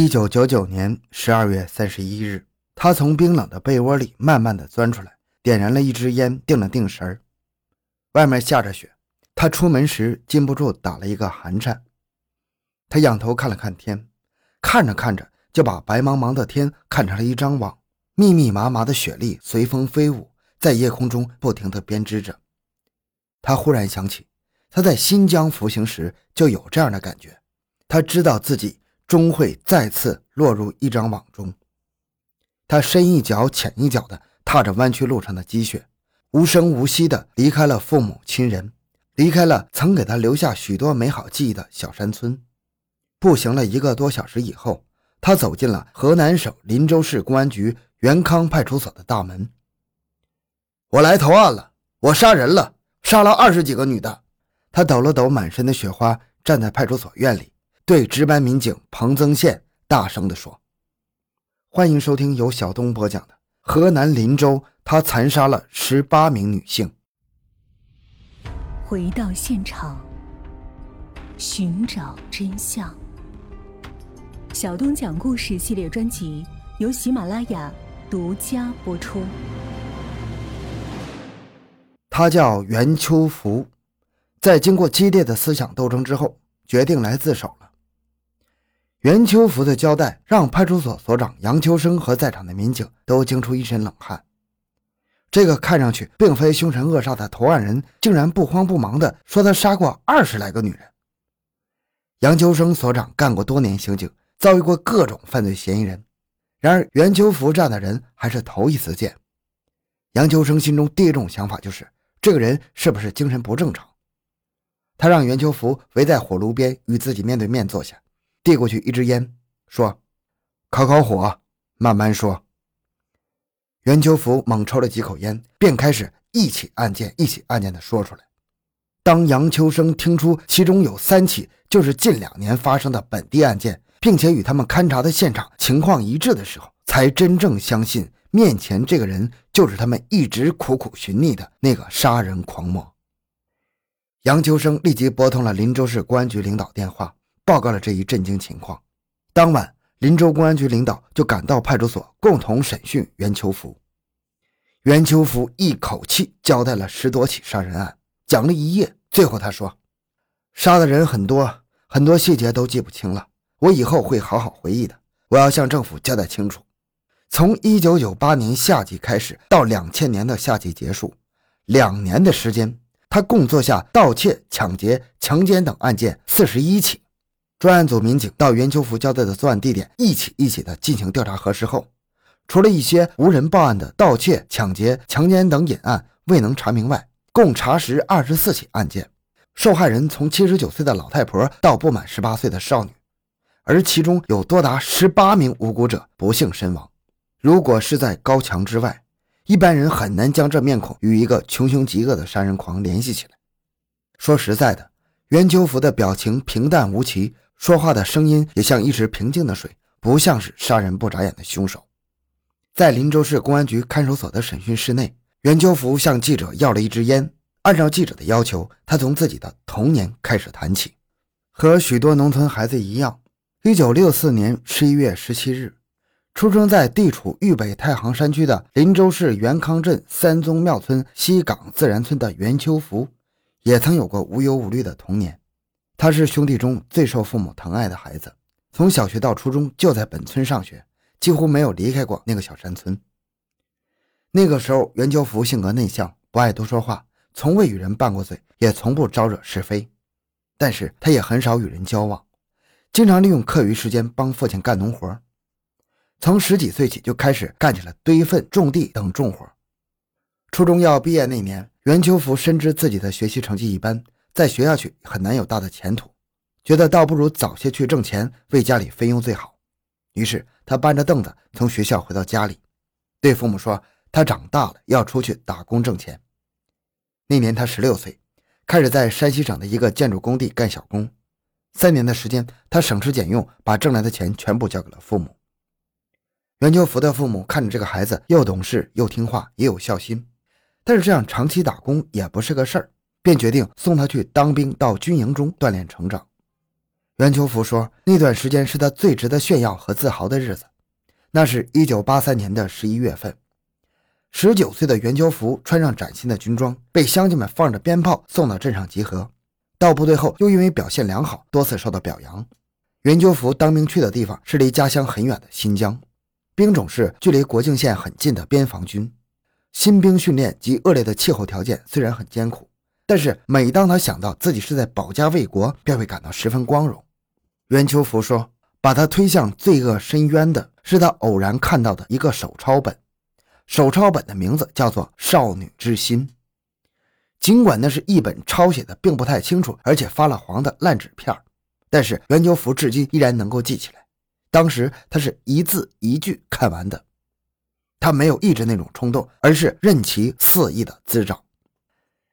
一九九九年十二月三十一日，他从冰冷的被窝里慢慢的钻出来，点燃了一支烟，定了定神儿。外面下着雪，他出门时禁不住打了一个寒颤。他仰头看了看天，看着看着就把白茫茫的天看成了一张网，密密麻麻的雪粒随风飞舞，在夜空中不停的编织着。他忽然想起，他在新疆服刑时就有这样的感觉，他知道自己终会再次落入一张网中。他深一脚浅一脚地踏着弯曲路上的积雪，无声无息地离开了父母亲人，离开了曾给他留下许多美好记忆的小山村。步行了一个多小时以后，他走进了河南省林州市公安局元康派出所的大门。我来投案了，我杀人了。杀了二十几个女的，他抖了抖满身的雪花，站在派出所院里，对值班民警彭增宪大声地说：“欢迎收听由小东播讲的河南林州，他残杀了十八名女性。”回到现场，寻找真相。小东讲故事系列专辑由喜马拉雅独家播出。他叫袁秋福，在经过激烈的思想斗争之后，决定来自首了。袁秋福的交代让派出所所长杨秋生和在场的民警都惊出一身冷汗。这个看上去并非凶神恶煞的投案人，竟然不慌不忙地说他杀过二十来个女人。杨秋生所长干过多年刑警，遭遇过各种犯罪嫌疑人，然而袁秋福这样的人还是头一次见。杨秋生心中第一种想法就是。这个人是不是精神不正常？他让袁秋福围在火炉边，与自己面对面坐下，递过去一支烟，说：“烤烤火，慢慢说。”袁秋福猛抽了几口烟，便开始一起案件一起案件的说出来。当杨秋生听出其中有三起就是近两年发生的本地案件，并且与他们勘察的现场情况一致的时候，才真正相信。面前这个人就是他们一直苦苦寻觅的那个杀人狂魔。杨秋生立即拨通了林州市公安局领导电话，报告了这一震惊情况。当晚，林州公安局领导就赶到派出所，共同审讯袁秋福。袁秋福一口气交代了十多起杀人案，讲了一夜。最后他说：“杀的人很多，很多细节都记不清了，我以后会好好回忆的。我要向政府交代清楚。”从一九九八年夏季开始到两千年的夏季结束，两年的时间，他共做下盗窃、抢劫、强奸等案件四十一起。专案组民警到袁秋福交代的作案地点一起一起的进行调查核实后，除了一些无人报案的盗窃、抢劫、强奸等隐案未能查明外，共查实二十四起案件，受害人从七十九岁的老太婆到不满十八岁的少女，而其中有多达十八名无辜者不幸身亡。如果是在高墙之外，一般人很难将这面孔与一个穷凶极恶的杀人狂联系起来。说实在的，袁秋福的表情平淡无奇，说话的声音也像一池平静的水，不像是杀人不眨眼的凶手。在林州市公安局看守所的审讯室内，袁秋福向记者要了一支烟，按照记者的要求，他从自己的童年开始谈起。和许多农村孩子一样，1964年11月17日。出生在地处豫北太行山区的林州市元康镇三宗庙村西岗自然村的袁秋福，也曾有过无忧无虑的童年。他是兄弟中最受父母疼爱的孩子，从小学到初中就在本村上学，几乎没有离开过那个小山村。那个时候，袁秋福性格内向，不爱多说话，从未与人拌过嘴，也从不招惹是非。但是，他也很少与人交往，经常利用课余时间帮父亲干农活。从十几岁起就开始干起了堆粪、种地等重活。初中要毕业那年，袁秋福深知自己的学习成绩一般，在学下去很难有大的前途，觉得倒不如早些去挣钱，为家里分忧最好。于是他搬着凳子从学校回到家里，对父母说：“他长大了要出去打工挣钱。”那年他十六岁，开始在山西省的一个建筑工地干小工。三年的时间，他省吃俭用，把挣来的钱全部交给了父母。袁秋福的父母看着这个孩子又懂事又听话，也有孝心，但是这样长期打工也不是个事儿，便决定送他去当兵，到军营中锻炼成长。袁秋福说，那段时间是他最值得炫耀和自豪的日子。那是一九八三年的十一月份，十九岁的袁秋福穿上崭新的军装，被乡亲们放着鞭炮送到镇上集合。到部队后，又因为表现良好，多次受到表扬。袁秋福当兵去的地方是离家乡很远的新疆，兵种是距离国境线很近的边防军。新兵训练及恶劣的气候条件虽然很艰苦，但是每当他想到自己是在保家卫国，便会感到十分光荣。袁秋福说：“把他推向罪恶深渊的。”是他偶然看到的一个手抄本，手抄本的名字叫做《少女之心》。尽管那是一本抄写的并不太清楚，而且发了黄的烂纸片，但是袁秋福至今依然能够记起来。当时他是一字一句看完的，他没有抑制那种冲动，而是任其肆意的滋长。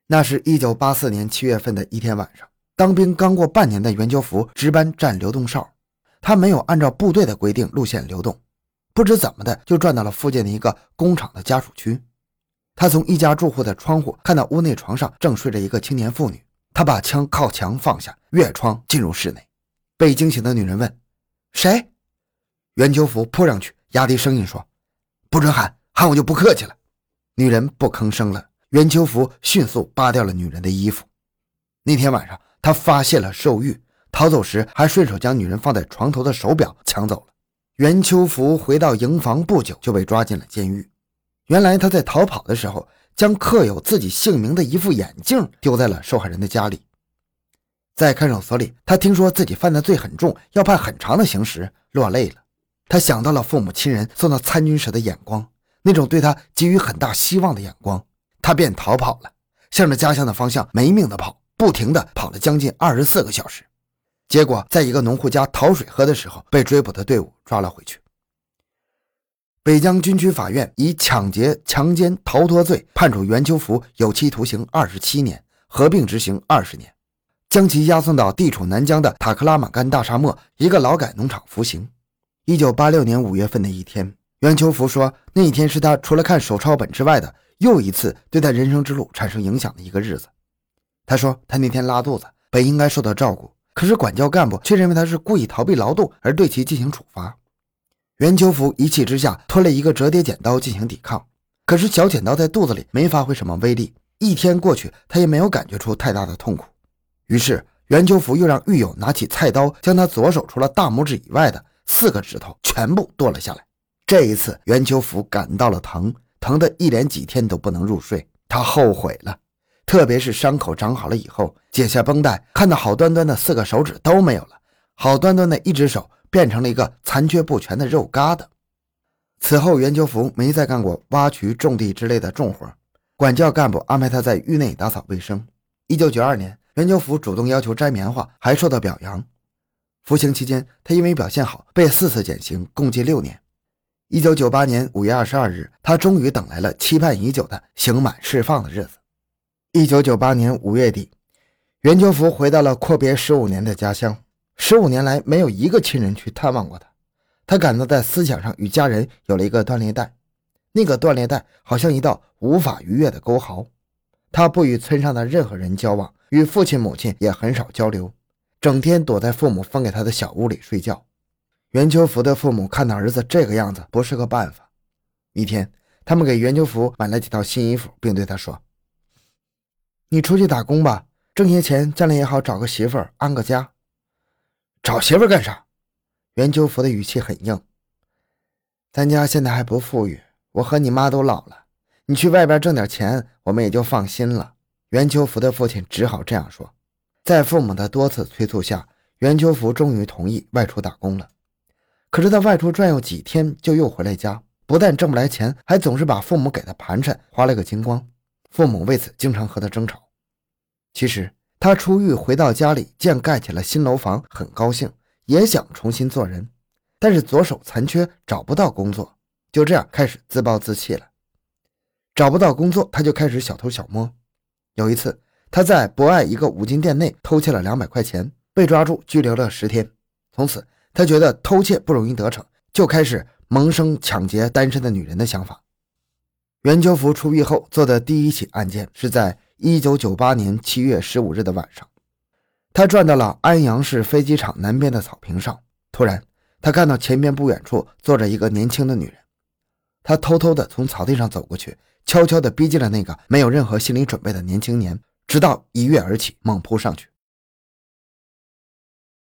那是一九八四年七月份的一天晚上，当兵刚过半年的袁秋福值班站流动哨，他没有按照部队的规定路线流动。不知怎么的，就转到了附近的一个工厂的家属区。他从一家住户的窗户看到屋内床上正睡着一个青年妇女。他把枪靠墙放下，越窗进入室内。被惊醒的女人问：“谁？”袁秋福扑上去，压低声音说：“不准喊，喊我就不客气了。”女人不吭声了。袁秋福迅速扒掉了女人的衣服。那天晚上，他发现了兽欲，逃走时还顺手将女人放在床头的手表抢走了。袁秋福回到营房不久就被抓进了监狱。原来他在逃跑的时候，将刻有自己姓名的一副眼镜丢在了受害人的家里。在看守所里，他听说自己犯的罪很重，要判很长的刑时，落泪了。他想到了父母亲人送到参军时的眼光，那种对他给予很大希望的眼光，他便逃跑了，向着家乡的方向没命的跑，不停的跑了将近二十四个小时。结果，在一个农户家讨水喝的时候，被追捕的队伍抓了回去。北疆军区法院以抢劫、强奸、逃脱罪判处袁秋福有期徒刑二十七年，合并执行二十年，将其押送到地处南疆的塔克拉玛干大沙漠一个劳改农场服刑。一九八六年五月份的一天，袁秋福说，那一天是他除了看手抄本之外的又一次对他人生之路产生影响的一个日子。他说，他那天拉肚子，本应该受到照顾。可是管教干部却认为他是故意逃避劳动，而对其进行处罚。袁秋福一气之下吞了一个折叠剪刀进行抵抗，可是小剪刀在肚子里没发挥什么威力。一天过去，他也没有感觉出太大的痛苦。于是袁秋福又让狱友拿起菜刀，将他左手除了大拇指以外的四个指头全部剁了下来。这一次，袁秋福感到了疼，疼得一连几天都不能入睡。他后悔了。特别是伤口长好了以后，解下绷带，看到好端端的四个手指都没有了，好端端的一只手变成了一个残缺不全的肉疙瘩。此后，袁秋福没再干过挖渠、种地之类的重活，管教干部安排他在狱内打扫卫生。一九九二年，袁秋福主动要求摘棉花，还受到表扬。服刑期间，他因为表现好，被四次减刑，共计六年。一九九八年五月二十二日，他终于等来了期盼已久的刑满释放的日子。一九九八年五月底，袁秋福回到了阔别十五年的家乡。十五年来，没有一个亲人去探望过他。他感到在思想上与家人有了一个断裂带，那个断裂带好像一道无法逾越的沟壕。他不与村上的任何人交往，与父亲母亲也很少交流，整天躲在父母分给他的小屋里睡觉。袁秋福的父母看到儿子这个样子，不是个办法。一天，他们给袁秋福买了几套新衣服，并对他说。你出去打工吧，挣些钱，将来也好找个媳妇儿安个家。找媳妇儿干啥？袁秋福的语气很硬。咱家现在还不富裕，我和你妈都老了，你去外边挣点钱，我们也就放心了。袁秋福的父亲只好这样说。在父母的多次催促下，袁秋福终于同意外出打工了。可是他外出转悠几天，就又回来家，不但挣不来钱，还总是把父母给的盘缠花了个精光。父母为此经常和他争吵。其实他出狱回到家里，见盖起了新楼房，很高兴，也想重新做人。但是左手残缺，找不到工作，就这样开始自暴自弃了。找不到工作，他就开始小偷小摸。有一次，他在博爱一个五金店内偷窃了两百块钱，被抓住拘留了十天。从此，他觉得偷窃不容易得逞，就开始萌生抢劫单身的女人的想法。袁秋福出狱后做的第一起案件是在1998年7月15日的晚上，他转到了安阳市飞机场南边的草坪上，突然，他看到前边不远处坐着一个年轻的女人。他偷偷地从草地上走过去，悄悄地逼近了那个没有任何心理准备的年轻年，直到一跃而起，猛扑上去。